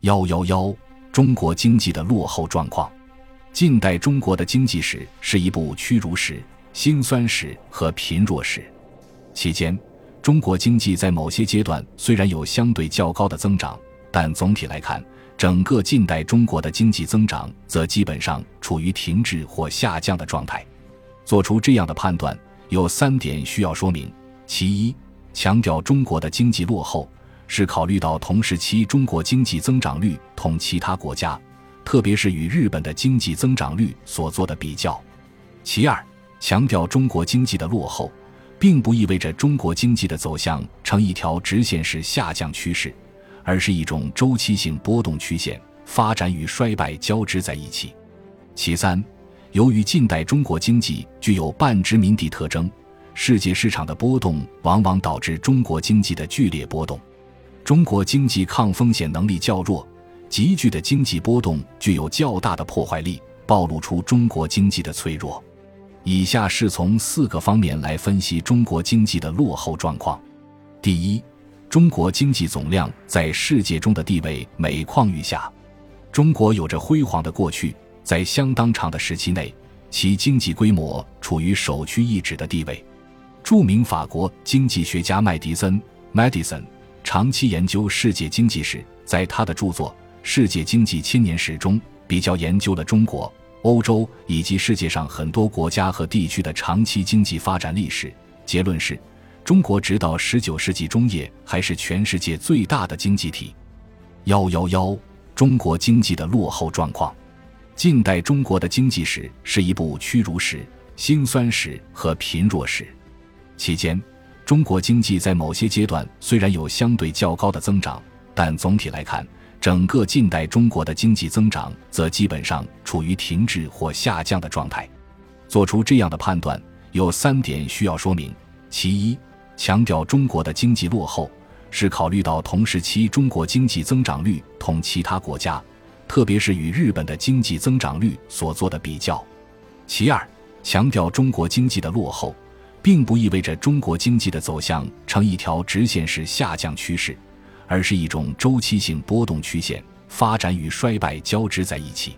幺幺幺，中国经济的落后状况。近代中国的经济史是一部屈辱史、辛酸史和贫弱史。期间，中国经济在某些阶段虽然有相对较高的增长，但总体来看，整个近代中国的经济增长则基本上处于停滞或下降的状态。做出这样的判断，有三点需要说明：其一，强调中国的经济落后。是考虑到同时期中国经济增长率同其他国家，特别是与日本的经济增长率所做的比较。其二，强调中国经济的落后，并不意味着中国经济的走向呈一条直线式下降趋势，而是一种周期性波动曲线，发展与衰败交织在一起。其三，由于近代中国经济具有半殖民地特征，世界市场的波动往往导致中国经济的剧烈波动。中国经济抗风险能力较弱，急剧的经济波动具有较大的破坏力，暴露出中国经济的脆弱。以下是从四个方面来分析中国经济的落后状况。第一，中国经济总量在世界中的地位每况愈下。中国有着辉煌的过去，在相当长的时期内，其经济规模处于首屈一指的地位。著名法国经济学家麦迪森 （Madison）。长期研究世界经济史，在他的著作《世界经济千年史》中，比较研究了中国、欧洲以及世界上很多国家和地区的长期经济发展历史。结论是，中国直到十九世纪中叶还是全世界最大的经济体。幺幺幺，中国经济的落后状况。近代中国的经济史是一部屈辱史、辛酸史和贫弱史。期间。中国经济在某些阶段虽然有相对较高的增长，但总体来看，整个近代中国的经济增长则基本上处于停滞或下降的状态。做出这样的判断，有三点需要说明：其一，强调中国的经济落后，是考虑到同时期中国经济增长率同其他国家，特别是与日本的经济增长率所做的比较；其二，强调中国经济的落后。并不意味着中国经济的走向呈一条直线式下降趋势，而是一种周期性波动曲线，发展与衰败交织在一起。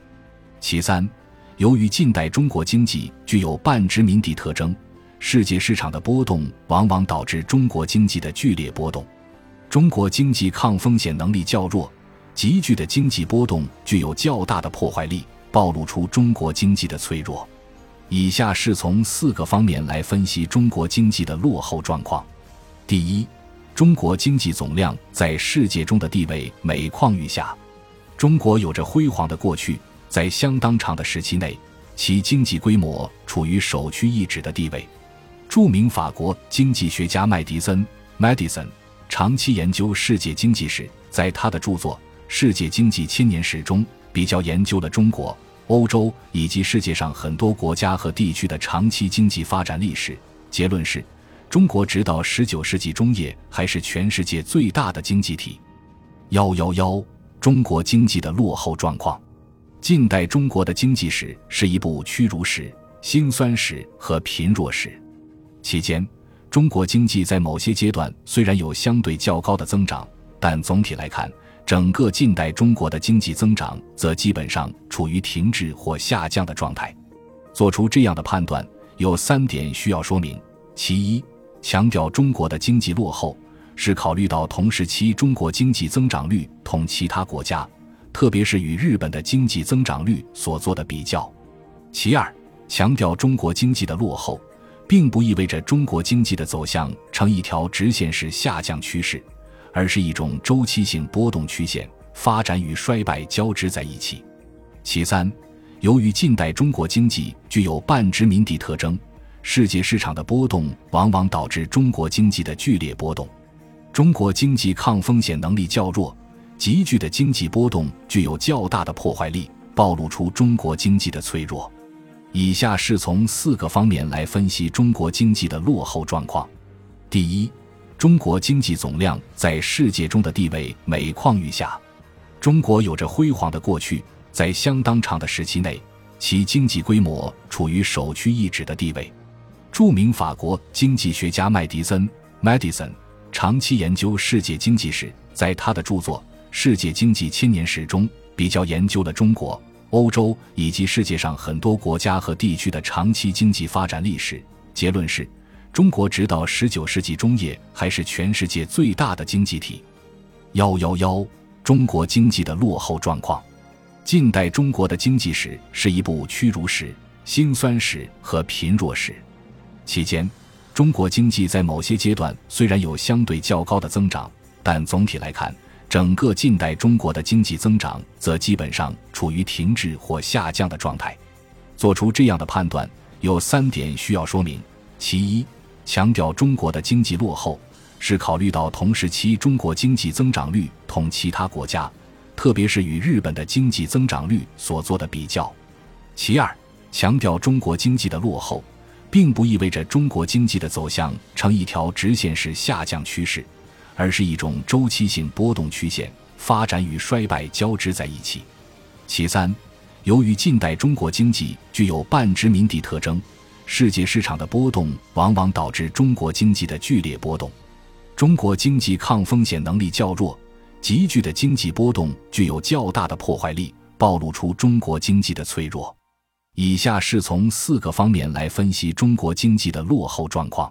其三，由于近代中国经济具有半殖民地特征，世界市场的波动往往导致中国经济的剧烈波动。中国经济抗风险能力较弱，急剧的经济波动具有较大的破坏力，暴露出中国经济的脆弱。以下是从四个方面来分析中国经济的落后状况。第一，中国经济总量在世界中的地位每况愈下。中国有着辉煌的过去，在相当长的时期内，其经济规模处于首屈一指的地位。著名法国经济学家麦迪森 （Madison） 长期研究世界经济史，在他的著作《世界经济千年史》中，比较研究了中国。欧洲以及世界上很多国家和地区的长期经济发展历史，结论是，中国直到十九世纪中叶还是全世界最大的经济体。幺幺幺，中国经济的落后状况。近代中国的经济史是一部屈辱史、辛酸史和贫弱史。期间，中国经济在某些阶段虽然有相对较高的增长，但总体来看。整个近代中国的经济增长则基本上处于停滞或下降的状态。做出这样的判断，有三点需要说明：其一，强调中国的经济落后，是考虑到同时期中国经济增长率同其他国家，特别是与日本的经济增长率所做的比较；其二，强调中国经济的落后，并不意味着中国经济的走向呈一条直线式下降趋势。而是一种周期性波动曲线，发展与衰败交织在一起。其三，由于近代中国经济具有半殖民地特征，世界市场的波动往往导致中国经济的剧烈波动。中国经济抗风险能力较弱，急剧的经济波动具有较大的破坏力，暴露出中国经济的脆弱。以下是从四个方面来分析中国经济的落后状况。第一。中国经济总量在世界中的地位每况愈下。中国有着辉煌的过去，在相当长的时期内，其经济规模处于首屈一指的地位。著名法国经济学家麦迪森 （Madison） 长期研究世界经济史，在他的著作《世界经济千年史》中比较研究了中国、欧洲以及世界上很多国家和地区的长期经济发展历史。结论是，中国直到十九世纪中叶还是全世界最大的经济体。幺幺幺，中国经济的落后状况。近代中国的经济史是一部屈辱史、辛酸史和贫弱史。期间，中国经济在某些阶段虽然有相对较高的增长，但总体来看，整个近代中国的经济增长则基本上处于停滞或下降的状态。做出这样的判断，有三点需要说明：其一，强调中国的经济落后，是考虑到同时期中国经济增长率同其他国家。特别是与日本的经济增长率所做的比较。其二，强调中国经济的落后，并不意味着中国经济的走向呈一条直线式下降趋势，而是一种周期性波动曲线，发展与衰败交织在一起。其三，由于近代中国经济具有半殖民地特征，世界市场的波动往往导致中国经济的剧烈波动，中国经济抗风险能力较弱。急剧的经济波动具有较大的破坏力，暴露出中国经济的脆弱。以下是从四个方面来分析中国经济的落后状况。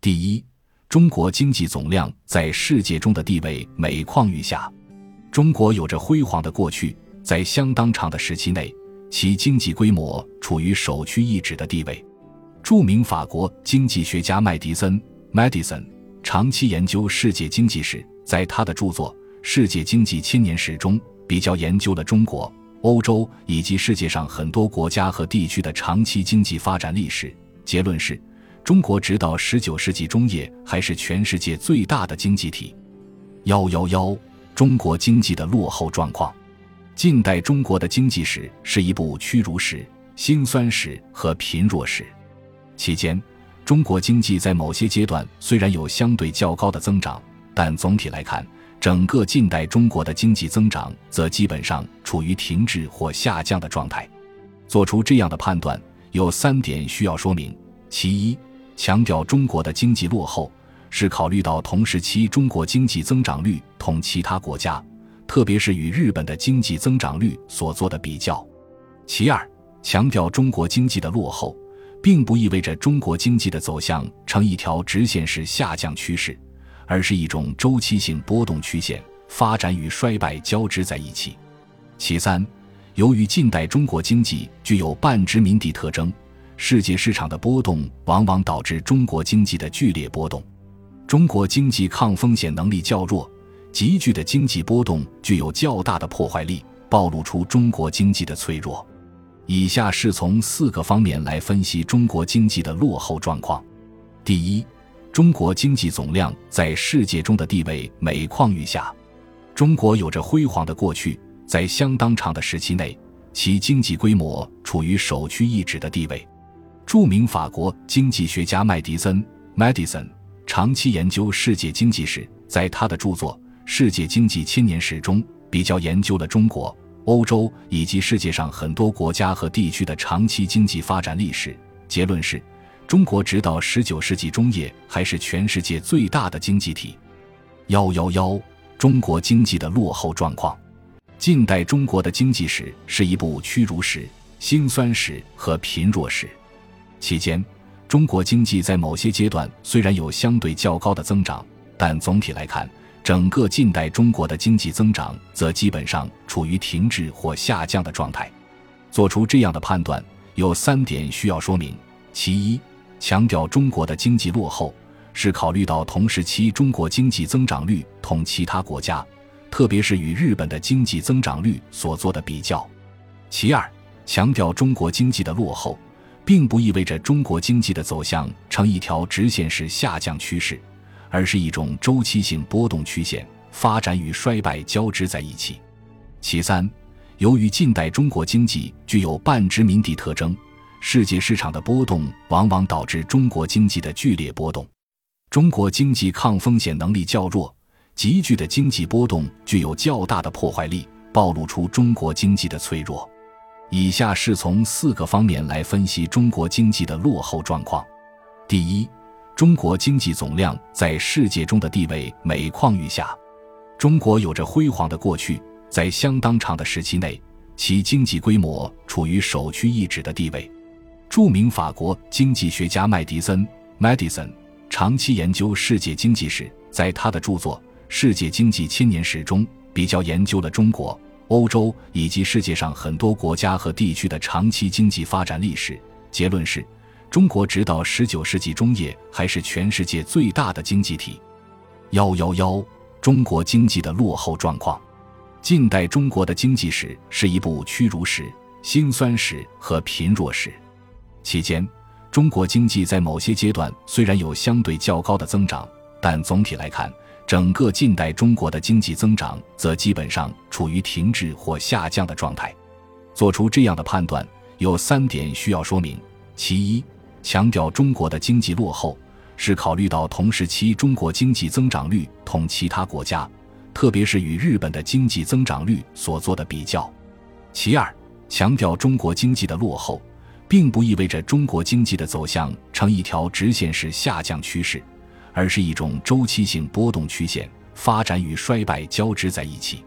第一，中国经济总量在世界中的地位每况愈下。中国有着辉煌的过去，在相当长的时期内，其经济规模处于首屈一指的地位。著名法国经济学家麦迪森 （Madison） 长期研究世界经济史，在他的著作。世界经济千年史中比较研究了中国、欧洲以及世界上很多国家和地区的长期经济发展历史。结论是，中国直到十九世纪中叶还是全世界最大的经济体。幺幺幺，中国经济的落后状况。近代中国的经济史是一部屈辱史、辛酸史和贫弱史。期间，中国经济在某些阶段虽然有相对较高的增长，但总体来看。整个近代中国的经济增长则基本上处于停滞或下降的状态。做出这样的判断，有三点需要说明：其一，强调中国的经济落后，是考虑到同时期中国经济增长率同其他国家，特别是与日本的经济增长率所做的比较；其二，强调中国经济的落后，并不意味着中国经济的走向呈一条直线式下降趋势。而是一种周期性波动曲线，发展与衰败交织在一起。其三，由于近代中国经济具有半殖民地特征，世界市场的波动往往导致中国经济的剧烈波动。中国经济抗风险能力较弱，急剧的经济波动具有较大的破坏力，暴露出中国经济的脆弱。以下是从四个方面来分析中国经济的落后状况。第一。中国经济总量在世界中的地位每况愈下。中国有着辉煌的过去，在相当长的时期内，其经济规模处于首屈一指的地位。著名法国经济学家麦迪森 （Madison） 长期研究世界经济史，在他的著作《世界经济千年史》中比较研究了中国、欧洲以及世界上很多国家和地区的长期经济发展历史。结论是。中国直到十九世纪中叶还是全世界最大的经济体。幺幺幺，中国经济的落后状况。近代中国的经济史是一部屈辱史、辛酸史和贫弱史。期间，中国经济在某些阶段虽然有相对较高的增长，但总体来看，整个近代中国的经济增长则基本上处于停滞或下降的状态。做出这样的判断，有三点需要说明：其一。强调中国的经济落后，是考虑到同时期中国经济增长率同其他国家，特别是与日本的经济增长率所做的比较。其二，强调中国经济的落后，并不意味着中国经济的走向呈一条直线式下降趋势，而是一种周期性波动曲线，发展与衰败交织在一起。其三，由于近代中国经济具有半殖民地特征。世界市场的波动往往导致中国经济的剧烈波动。中国经济抗风险能力较弱，急剧的经济波动具有较大的破坏力，暴露出中国经济的脆弱。以下是从四个方面来分析中国经济的落后状况。第一，中国经济总量在世界中的地位每况愈下。中国有着辉煌的过去，在相当长的时期内，其经济规模处于首屈一指的地位。著名法国经济学家麦迪森 （Madison） 长期研究世界经济史，在他的著作《世界经济千年史》中，比较研究了中国、欧洲以及世界上很多国家和地区的长期经济发展历史。结论是，中国直到十九世纪中叶还是全世界最大的经济体。幺幺幺，中国经济的落后状况。近代中国的经济史是一部屈辱史、辛酸史和贫弱史。期间，中国经济在某些阶段虽然有相对较高的增长，但总体来看，整个近代中国的经济增长则基本上处于停滞或下降的状态。做出这样的判断，有三点需要说明：其一，强调中国的经济落后，是考虑到同时期中国经济增长率同其他国家，特别是与日本的经济增长率所做的比较；其二，强调中国经济的落后。并不意味着中国经济的走向呈一条直线式下降趋势，而是一种周期性波动曲线，发展与衰败交织在一起。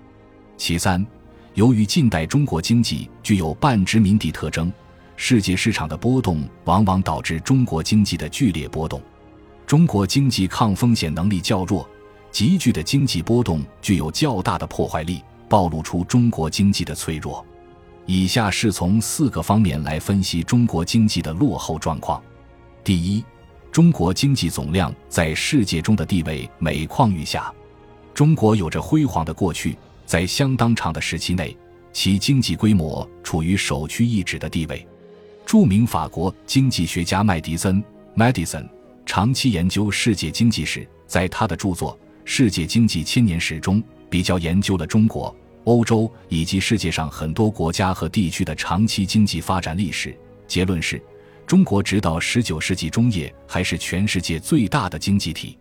其三，由于近代中国经济具有半殖民地特征，世界市场的波动往往导致中国经济的剧烈波动。中国经济抗风险能力较弱，急剧的经济波动具有较大的破坏力，暴露出中国经济的脆弱。以下是从四个方面来分析中国经济的落后状况。第一，中国经济总量在世界中的地位每况愈下。中国有着辉煌的过去，在相当长的时期内，其经济规模处于首屈一指的地位。著名法国经济学家麦迪森 （Madison） 长期研究世界经济史，在他的著作《世界经济千年史》中，比较研究了中国。欧洲以及世界上很多国家和地区的长期经济发展历史，结论是，中国直到十九世纪中叶还是全世界最大的经济体。